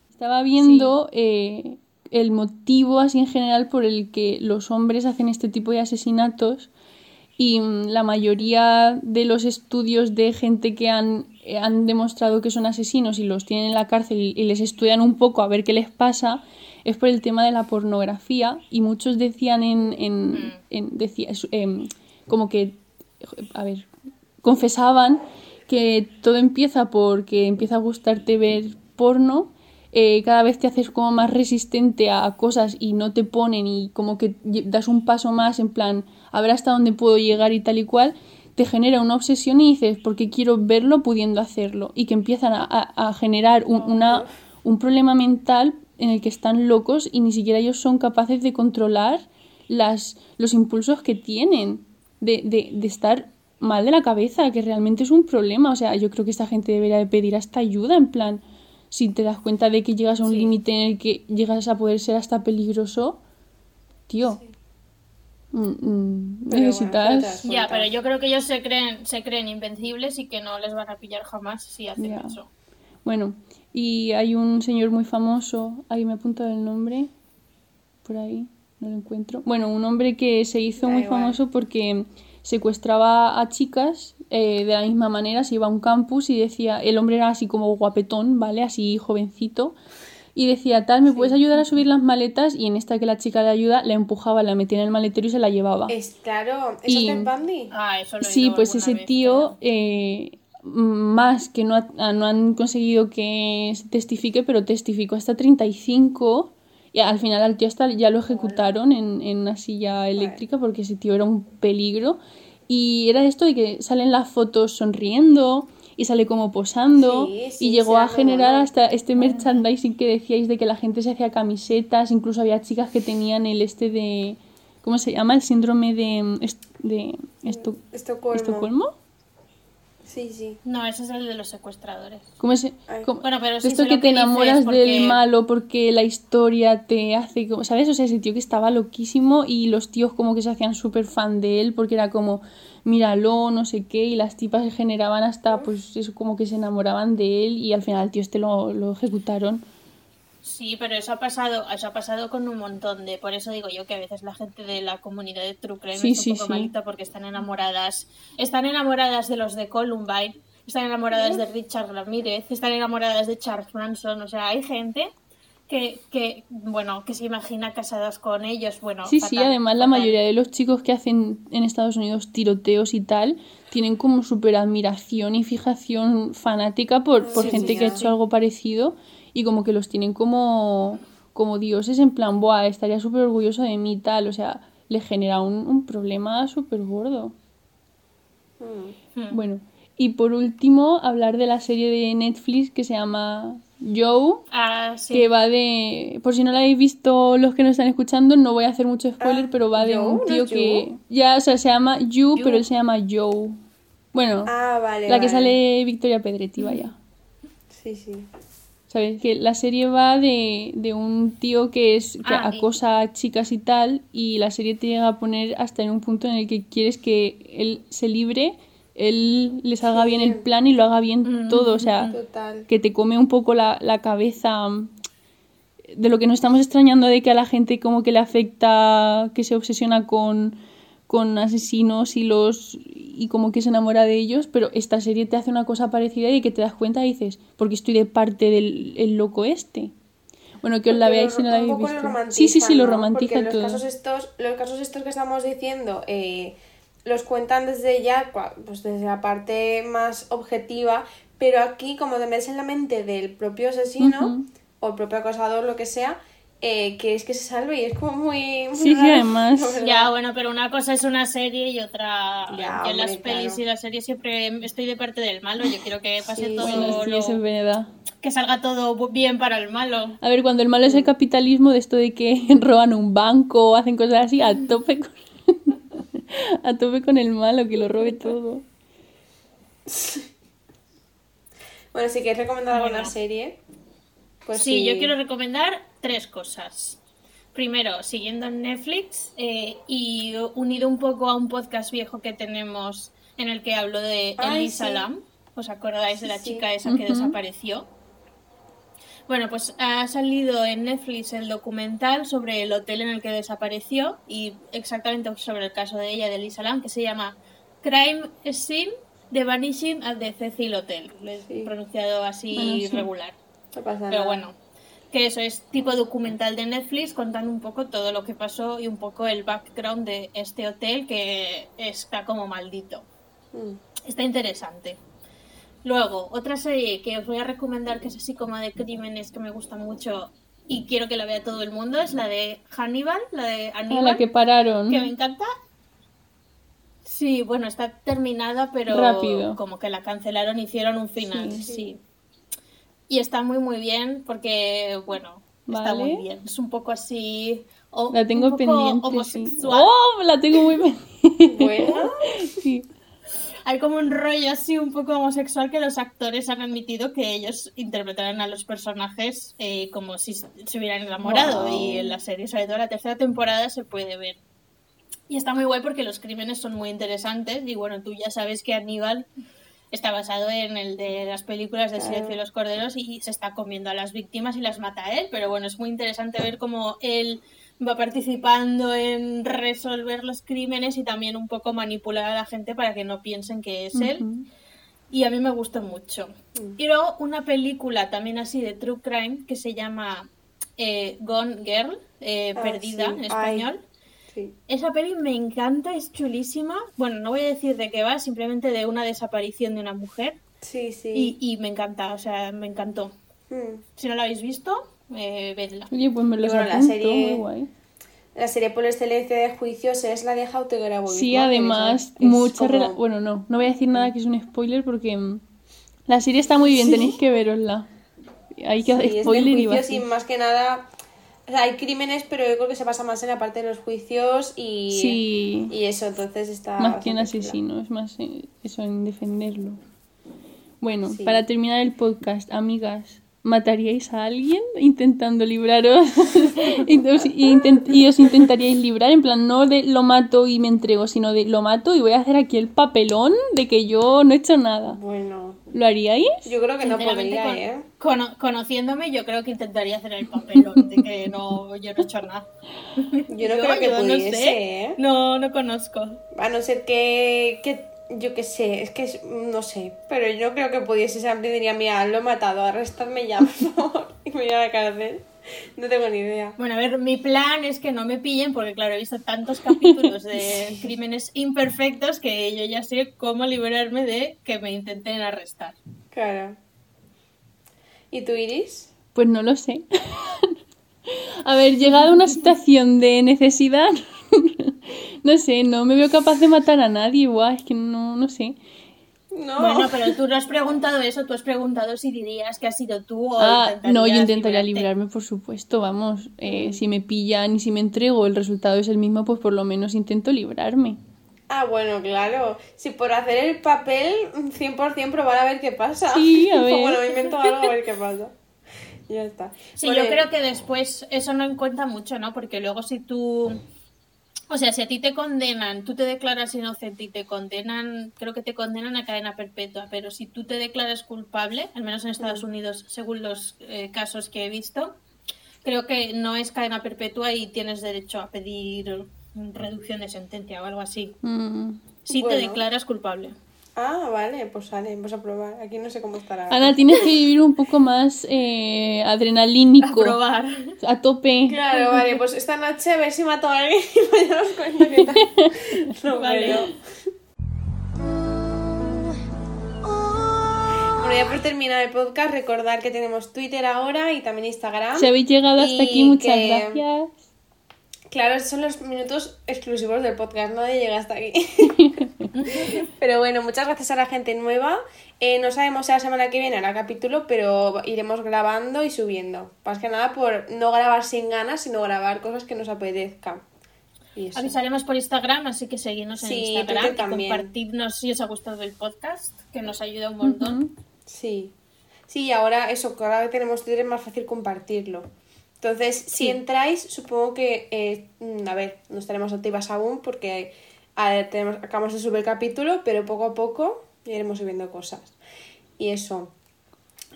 estaba viendo eh, el motivo así en general por el que los hombres hacen este tipo de asesinatos y mm, la mayoría de los estudios de gente que han, han demostrado que son asesinos y los tienen en la cárcel y, les estudian un poco a ver qué les pasa es por el tema de la pornografía y muchos decían en, en, Mm. en- decía, em, como que a ver confesaban que todo empieza porque empieza a gustarte ver porno eh, cada vez te haces como más resistente a cosas y no te ponen y como que das un paso más en plan a ver hasta dónde puedo llegar y tal y cual te genera una obsesión y dices porque quiero verlo pudiendo hacerlo y que empiezan a, a- a generar un, una, un problema mental en el que están locos y ni siquiera ellos son capaces de controlar las, los impulsos que tienen de, de, de estar mal de la cabeza, que realmente es un problema. O sea, yo creo que esta gente debería de pedir hasta ayuda, en plan, si te das cuenta de que llegas a un Sí. límite en el que llegas a poder ser hasta peligroso, tío, mm, mm, bueno, necesitas... Ya, pero yo creo que ellos se creen, se creen invencibles y que no les van a pillar jamás si hacen Ya. eso. Bueno, y hay un señor muy famoso, ahí me apunta el nombre, por ahí, no lo encuentro. Bueno, un hombre que se hizo Da muy igual. famoso porque secuestraba a chicas eh, de la misma manera, se iba a un campus y decía, el hombre era así como guapetón, ¿vale? Así jovencito. Y decía, tal, ¿me puedes ayudar a subir las maletas? Y en esta que la chica le ayuda, la empujaba, la metía en el maletero y se la llevaba. Es claro, ¿eso Y- es Ted Bundy? Ah, eso lo he Sí, pues ese vez, tío, pero- eh, más que no, ha- no han conseguido que se testifique, pero testificó hasta 35 y al final al tío hasta ya lo ejecutaron en, en una silla eléctrica porque ese tío era un peligro. Y era esto de que salen las fotos sonriendo y sale como posando Sí, sí, y llegó a generar hasta este merchandising que decíais de que la gente se hacía camisetas, incluso había chicas que tenían el este de... ¿Cómo se llama? El síndrome de... de esto, Estocolmo. ¿Estocolmo? Sí, sí. No, ese es el de los secuestradores. ¿Cómo Ay. cómo- Bueno, pero de sí esto que te enamoras porque- del malo porque la historia te hace, como- ¿sabes? O sea, ese tío que estaba loquísimo y los tíos como que se hacían súper fan de él porque era como, míralo, no sé qué, y las tipas se generaban hasta, pues eso, como que se enamoraban de él y al final el tío este lo, lo ejecutaron. Sí, pero eso ha pasado, eso ha pasado con un montón de, por eso digo yo que a veces la gente de la comunidad de True Crime Sí, es un sí, poco sí. malita porque están enamoradas, están enamoradas de los de Columbine, están enamoradas de Richard Ramírez, están enamoradas de Charles Manson, o sea, hay gente que, que bueno, que se imagina casadas con ellos, bueno, Sí, sí, fatal, además la mayoría de los chicos que hacen en Estados Unidos tiroteos y tal tienen como súper admiración y fijación fanática por, por Sí, gente sí, que ha hecho algo parecido y como que los tienen como, como dioses en plan, buah, estaría súper orgulloso de mí y tal, o sea, le genera un, un problema súper gordo. Mm. Hmm. Bueno, y por último, hablar de la serie de Netflix que se llama Joe. Ah, sí. Que va de. Por si no la habéis visto los que nos están escuchando, no voy a hacer mucho spoiler, Ah, pero va de Joe, un ¿no tío que. Ya, o sea, se llama Yu. pero él se llama Joe. Bueno, Ah, vale. la que sale Victoria Pedretti, vaya. Sí, sí. ¿Sabes? Que la serie va de, de un tío que es que Ah, acosa a chicas y tal, y la serie te llega a poner hasta en un punto en el que quieres que él se libre, él le salga Sí. bien el plan y lo haga bien Mm, todo. O sea, Total. que te come un poco la, la cabeza mm, de lo que nos estamos extrañando de que a la gente como que le afecta, que se obsesiona con, con asesinos y los y como que se enamora de ellos, pero esta serie te hace una cosa parecida y que te das cuenta y dices, porque estoy de parte del el loco este. Bueno, que os la veáis si no la habéis visto. Sí, sí, sí, lo ¿no? romantiza Porque todo. Los casos estos, los casos estos que estamos diciendo eh, los cuentan desde ya, pues desde la parte más objetiva, pero aquí como te metes en la mente del propio asesino o el propio acosador, lo que sea, eh, que es que se salve y es como muy... muy Sí, sí, raro, además. Ya, bueno, pero una cosa es una serie y otra. Ya, yo en las pelis claro. y las series siempre estoy de parte del malo. Yo quiero que pase Sí, todo. Bueno, sí, lo- eso es verdad. Que salga todo bien para el malo. A ver, cuando el malo es el capitalismo de esto de que roban un banco o hacen cosas así, a tope con, a tope con el malo, que lo robe todo. Bueno, si quieres recomendar alguna Bueno. serie, pues sí, yo quiero recomendar tres cosas. Primero, siguiendo en Netflix eh, y unido un poco a un podcast viejo que tenemos en el que hablo de Elisa sí. Lam. ¿Os acordáis de la chica esa que desapareció? Bueno, pues ha salido en Netflix el documental sobre el hotel en el que desapareció y exactamente sobre el caso de ella, de Elisa Lam, que se llama Crime Scene The Vanishing at the Cecil Hotel. Lo he Sí. pronunciado así Bueno, sí. regular. No pasa Pero bueno, que eso es tipo documental de Netflix contando un poco todo lo que pasó y un poco el background de este hotel que está como maldito. Mm. Está interesante. Luego, otra serie que os voy a recomendar que es así como de crímenes que me gusta mucho y quiero que la vea todo el mundo es la de Hannibal, la de A Aníbal, la que pararon. que me encanta. Sí, bueno, está terminada, pero Rápido. como que la cancelaron, hicieron un final, Sí. sí. Y está muy muy bien porque, bueno, está muy bien. Es un poco así... o- La tengo pendiente. sí. homosexual. ¡Oh! La tengo muy pendiente. Bueno, Sí. Hay como un rollo así un poco homosexual que los actores han admitido que ellos interpretarán a los personajes eh, como si se hubieran enamorado Wow. y en la serie, sobre todo la tercera temporada, se puede ver. Y está muy guay porque los crímenes son muy interesantes y bueno, tú ya sabes que Aníbal está basado en el de las películas de Claro. Silencio de los Corderos y se está comiendo a las víctimas y las mata a él, pero bueno, es muy interesante ver cómo él va participando en resolver los crímenes y también un poco manipular a la gente para que no piensen que es él. Y a mí me gustó mucho. Y luego una película también así de True Crime que se llama eh, Gone Girl, eh, Ah, Perdida sí. en Ay. español. sí. Esa peli me encanta, es chulísima. Bueno, no voy a decir de qué va, simplemente de una desaparición de una mujer. Sí, sí. Y, y me encanta, o sea, me encantó. Mm. Si no la habéis visto, eh, vedla. Oye, pues me los bueno, la serie- muy guay. La serie por excelencia de juicios es la de How to Get Away Sí, además, mucha como- Bueno, no, no voy a decir nada que es un spoiler porque mm, la serie está muy bien, tenéis que verosla. Hay que Sí, es de spoiler y juicios y más que nada... o sea, hay crímenes, pero yo creo que se pasa más en la parte de los juicios y, Sí. y eso, entonces está... Más que chula. asesino, es más eso en defenderlo. Bueno, Sí. para terminar el podcast, amigas, ¿mataríais a alguien intentando libraros? y, os, y intent- y os intentaríais librar, en plan, no de lo mato y me entrego, sino de lo mato y voy a hacer aquí el papelón de que yo no he hecho nada. Bueno, ¿Lo haríais? yo creo que no podría, con- ¿eh? cono- conociéndome, yo creo que intentaría hacer el papelón de que no, yo no he hecho nada. Yo no creo que yo pudiese, no sé. ¿eh? No, no conozco. A no ser que, que yo qué sé, es que es- no sé, pero yo creo que pudiese siempre diría, mira, lo he matado, arrestarme ya, por favor, y me voy a la cárcel. No tengo ni idea. Bueno, a ver, mi plan es que no me pillen porque, claro, he visto tantos capítulos de crímenes imperfectos que yo ya sé cómo liberarme de que me intenten arrestar. Claro. ¿Y tú, Iris? Pues no lo sé. A ver, llegado a una situación de necesidad, no sé, no me veo capaz de matar a nadie, guau, es que no, no sé. No. Bueno, pero tú no has preguntado eso, tú has preguntado si dirías que has sido tú o Ah, no, yo intentaría librarte. librarme, por supuesto, vamos. eh, si me pillan y si me entrego, el resultado es el mismo, pues por lo menos intento librarme. Ah, bueno, claro. Si por hacer el papel, 100% probar a ver qué pasa. Sí, a ver. bueno, me invento algo a ver qué pasa. Ya está. Sí, yo creo que después eso no cuenta mucho, ¿no? Porque luego si tú... O sea, si a ti te condenan, tú te declaras inocente y te condenan, creo que te condenan a cadena perpetua, pero si tú te declaras culpable, al menos en Estados Unidos, según los eh, casos que he visto, creo que no es cadena perpetua y tienes derecho a pedir reducción de sentencia o algo así. Mm. Si te declaras culpable. Ah, vale, pues vale, vamos a probar. Aquí no sé cómo estará. Ana, tienes que vivir un poco más eh, adrenalínico. A probar. A tope. Claro, vale, pues esta noche a ver si mato a alguien y mañana os cuento qué tal. No, Vale. Bueno, ya por terminar el podcast, recordar que tenemos Twitter ahora y también Instagram. Si habéis llegado hasta aquí, muchas que- gracias. Claro, son los minutos exclusivos del podcast, nadie llega hasta aquí. pero bueno, muchas gracias a la gente nueva. Eh, no sabemos si la semana que viene hará capítulo, pero iremos grabando y subiendo. Más que nada por no grabar sin ganas, sino grabar cosas que nos apetezcan. Avisaremos por Instagram, así que seguidnos en Sí, Instagram Twitter y también. compartidnos si os ha gustado el podcast, que nos ayuda un montón. Sí. Sí, y ahora eso, ahora que tenemos Twitter es más fácil compartirlo. Entonces, si entráis, supongo que, a ver, no estaremos activas aún porque tenemos, acabamos de subir el capítulo, pero poco a poco iremos subiendo cosas. Y eso.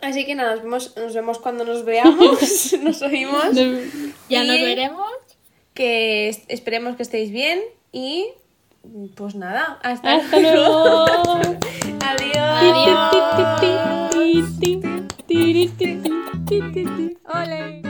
Así que nada, nos vemos, cuando nos veamos, nos oímos. Ya nos veremos. Que esperemos que estéis bien y pues nada, hasta, luego. Adiós. Adiós.